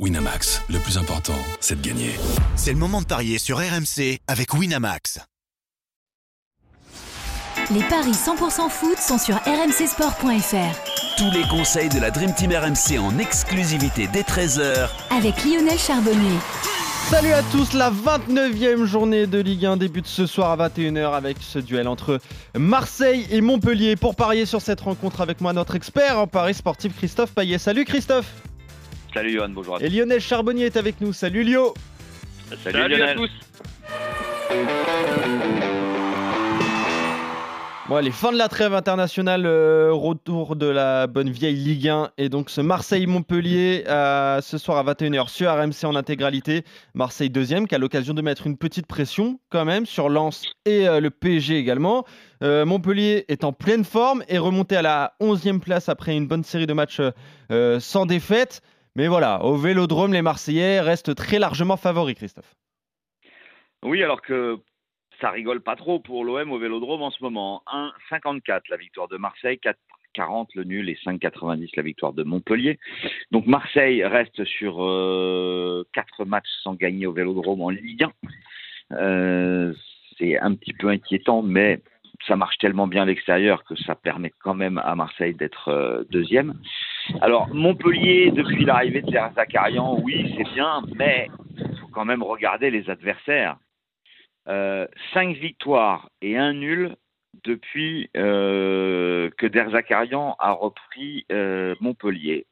Winamax, le plus important, c'est de gagner. C'est le moment de parier sur RMC avec Winamax. Les paris 100% foot sont sur rmcsport.fr. Tous les conseils de la Dream Team RMC en exclusivité dès 13h Avec Lionel Charbonnier. Salut à tous, la 29e journée de Ligue 1 débute ce soir à 21h avec ce duel entre Marseille et Montpellier. Pour parier sur cette rencontre avec moi, notre expert en paris sportif Christophe Payet. Salut Christophe Salut Johan, bonjour à tous. Et Lionel Charbonnier est avec nous. Salut Lio Salut, Salut Lionel. à tous. Bon allez, fin de la trêve internationale, euh, retour de la bonne vieille Ligue 1 et donc ce Marseille-Montpellier euh, ce soir à 21h sur RMC en intégralité. Marseille deuxième qui a l'occasion de mettre une petite pression quand même sur Lens et euh, le PSG également. Euh, Montpellier est en pleine forme et remonté à la 11e place après une bonne série de matchs euh, sans défaite. Mais voilà, au Vélodrome, les Marseillais restent très largement favoris, Christophe. Oui, alors que ça rigole pas trop pour l'OM au Vélodrome en ce moment. 1,54 la victoire de Marseille, 4,40 le nul et 5,90 la victoire de Montpellier. Donc Marseille reste sur euh, 4 matchs sans gagner au Vélodrome en Ligue 1. Euh, c'est un petit peu inquiétant, mais ça marche tellement bien à l'extérieur que ça permet quand même à Marseille d'être euh, deuxième. Alors Montpellier, depuis l'arrivée de Serge Zakarian, oui, c'est bien, mais il faut quand même regarder les adversaires. Euh, cinq victoires et un nul depuis euh, que Derzakarian a repris Montpellier.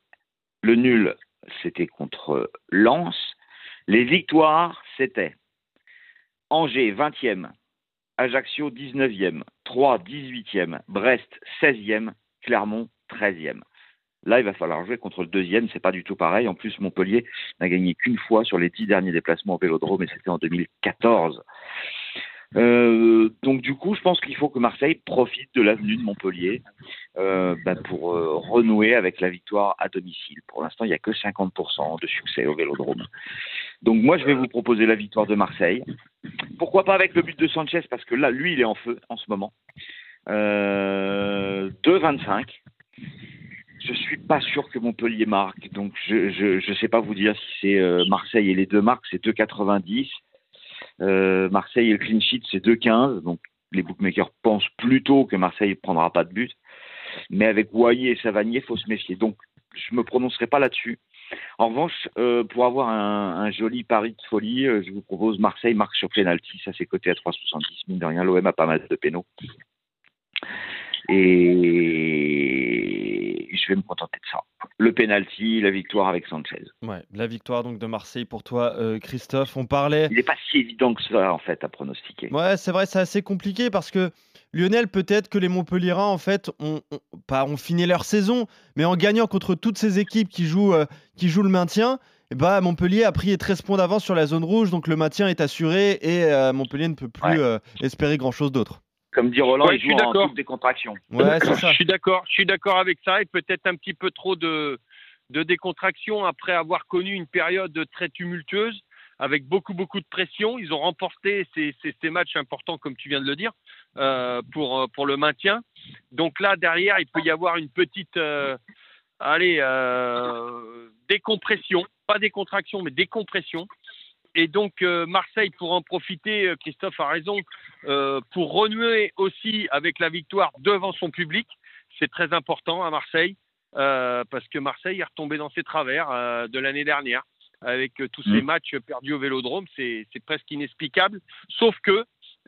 Le nul, c'était contre Lens. Les victoires, c'était Angers 20e, Ajaccio 19e, Troyes 18e, Brest 16e, Clermont 13e. Là, il va falloir jouer contre le deuxième, c'est pas du tout pareil. En plus, Montpellier n'a gagné qu'une fois sur les dix derniers déplacements au Vélodrome, et c'était en 2014. Euh, donc du coup, je pense qu'il faut que Marseille profite de l'avenue de Montpellier euh, bah, pour euh, renouer avec la victoire à domicile. Pour l'instant, il n'y a que 50% de succès au Vélodrome. Donc moi, je vais vous proposer la victoire de Marseille. Pourquoi pas avec le but de Sanchez Parce que là, lui, il est en feu en ce moment. Euh, 2,25. Je suis pas sûr que Montpellier marque, donc je je sais pas vous dire si c'est euh, Marseille et les deux marques, c'est 2,90. Euh, Marseille et le clean sheet, c'est 2,15. Donc les bookmakers pensent plutôt que Marseille prendra pas de but. Mais avec Wayé et Savanier, faut se méfier. Donc je me prononcerai pas là-dessus. En revanche, euh, pour avoir un, un joli pari de folie, euh, je vous propose Marseille marque sur penalty. Ça c'est coté à 3,70. Mine de rien, l'OM a pas mal de pénaux. Et je vais me contenter de ça. Le penalty, la victoire avec Sanchez. Ouais, la victoire donc de Marseille pour toi, euh, Christophe. On parlait. Il n'est pas si évident que ça en fait à pronostiquer. Ouais, c'est vrai, c'est assez compliqué parce que Lionel, peut-être que les Montpellierins, en fait, ont, ont- pas ont fini leur saison, mais en gagnant contre toutes ces équipes qui jouent, euh, qui jouent le maintien, eh bah, Montpellier a pris 13 points d'avance sur la zone rouge, donc le maintien est assuré et euh, Montpellier ne peut plus Ouais. euh, espérer grand-chose d'autre. Comme dit Roland, Ouais, il je suis d'accord. toute décontraction. Ouais, c'est ça. Je suis d'accord, je suis d'accord avec ça et peut-être un petit peu trop de, de décontraction après avoir connu une période très tumultueuse avec beaucoup beaucoup de pression. Ils ont remporté ces, ces, ces matchs importants comme tu viens de le dire euh, pour pour le maintien. Donc là derrière il peut y avoir une petite euh, allez euh, décompression, pas décontraction mais décompression. Et donc euh, Marseille pour en profiter, Christophe a raison, pour renouer aussi avec la victoire devant son public. C'est très important à Marseille parce que Marseille est retombé dans ses travers de l'année dernière avec tous ces Mm. matchs perdus au Vélodrome. C'est c'est presque inexplicable. Sauf que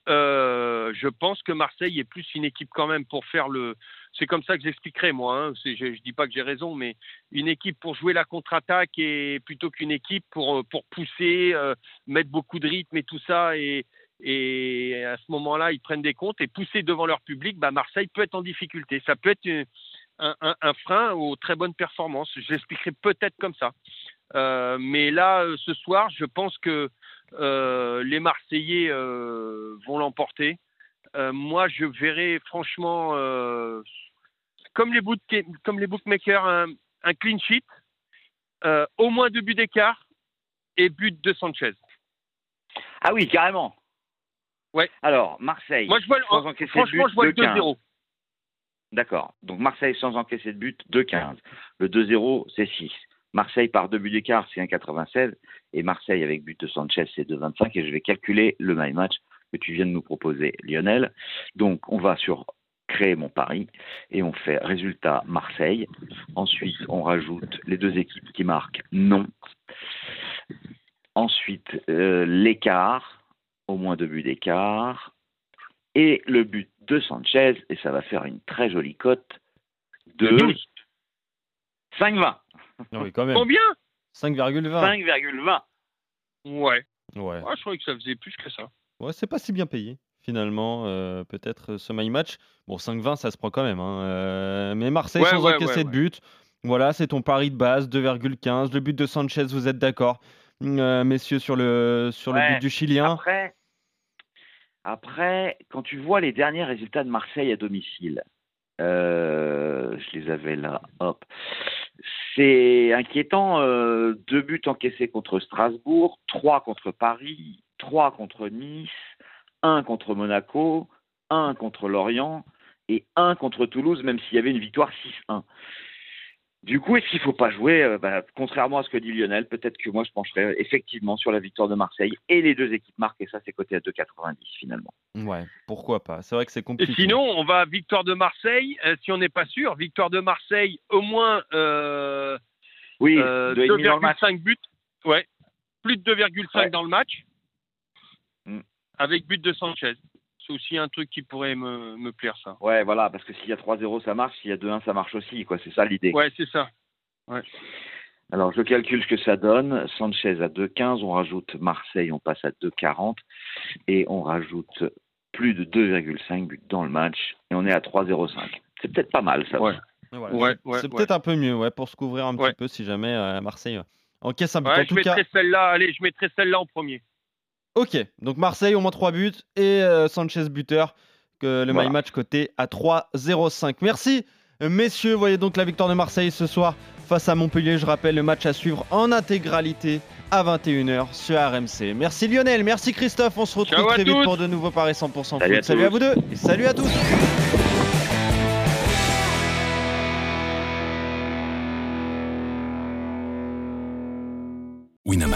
euh, je pense que Marseille est plus une équipe quand même pour faire le. C'est comme ça que j'expliquerai moi. Hein. Je, je dis pas que j'ai raison, mais une équipe pour jouer la contre-attaque et plutôt qu'une équipe pour euh, pour pousser, euh, mettre beaucoup de rythme et tout ça et à ce moment-là, ils prennent des comptes et pousser devant leur public, bah Marseille peut être en difficulté. Ça peut être un, frein aux très bonnes performances. Je l'expliquerai peut-être comme ça. Mais là, ce soir, je pense que les Marseillais euh, vont l'emporter. Euh, moi, je verrai franchement, euh, comme, les book- comme les bookmakers, un, un clean sheet, euh, au moins deux buts d'écart et but de Sanchez. Ah oui, carrément. Ouais. Alors, Marseille. Moi, je vois, le- sans encaisser de franchement, but, je vois le 2-15. 2-0. D'accord. Donc Marseille sans encaisser de but, 2-15. Le 2-0, c'est 6. Marseille par deux buts d'écart, c'est 1,96. Et Marseille avec but de Sanchez, c'est 2,25. Et je vais calculer le my match que tu viens de nous proposer, Lionel. Donc, on va sur créer mon pari et on fait résultat Marseille. Ensuite, on rajoute les deux équipes qui marquent non. Ensuite, euh, l'écart, au moins deux buts d'écart, et le but de Sanchez, et ça va faire une très jolie cote de 5,20. Oui, quand même. Combien? 5,20. 5,20. Ouais. Ouais. Ah, je croyais que ça faisait plus que ça. Ouais, c'est pas si bien payé finalement. euh, Peut-être ce my match. Bon, 5,20, ça se prend quand même. hein, euh, mais Marseille Ouais, sans ouais, encaisser ouais, de but. Voilà, c'est ton pari de base, 2,15. Le but de Sanchez, vous êtes d'accord, euh, messieurs, sur le, sur le but du Chilien? Après, après, quand tu vois les derniers résultats de Marseille à domicile, euh, je les avais là, hop. C'est inquiétant. euh, deux buts encaissés contre Strasbourg, trois contre Paris, trois contre Nice, un contre Monaco, un contre Lorient et un contre Toulouse, même s'il y avait une victoire 6-1. Du coup, est-ce qu'il ne faut pas jouer euh, bah, Contrairement à ce que dit Lionel, peut-être que moi je pencherais effectivement sur la victoire de Marseille et les deux équipes marquent, et ça c'est coté à 2,90 finalement. Ouais, pourquoi pas. C'est vrai que c'est Et compliqué. sinon, on va à victoire de Marseille. euh, si on n'est pas sûr, victoire de Marseille, au moins euh, Oui, euh, 2,5 dans le match. 2,5 buts. Ouais. Plus de 2,5 Ouais. dans le match. Mm. Avec but de Sanchez. C'est aussi un truc qui pourrait me, me plaire, ça. Ouais, voilà, parce que s'il y a 3-0, ça marche, s'il y a 2-1, ça marche aussi, quoi. C'est ça l'idée. Ouais, c'est ça. Alors, je calcule ce que ça donne. Sanchez à 2,15, on rajoute Marseille, on passe à 2,40 et on rajoute plus de 2,5 buts dans le match et on est à 3,05. C'est peut-être pas mal, ça. Ouais. Voilà, Ouais, c'est ouais, c'est ouais. peut-être un peu mieux ouais, pour se couvrir un Ouais. petit peu si jamais euh, Marseille encaisse un but. Ouais, en je tout cas, mettrai celle-là. Allez, je mettrai celle-là en premier. Ok. Donc Marseille, au moins 3 buts et euh, Sanchez buteur. Que le Voilà. my match coté à 3,05. Merci, messieurs. Voyez donc la victoire de Marseille ce soir face à Montpellier. Je rappelle le match à suivre en intégralité à 21h sur RMC. Merci Lionel, merci Christophe. On se retrouve très vite tous. pour de nouveaux paris 100% Salut foot. à Salut à vous deux et salut à tous.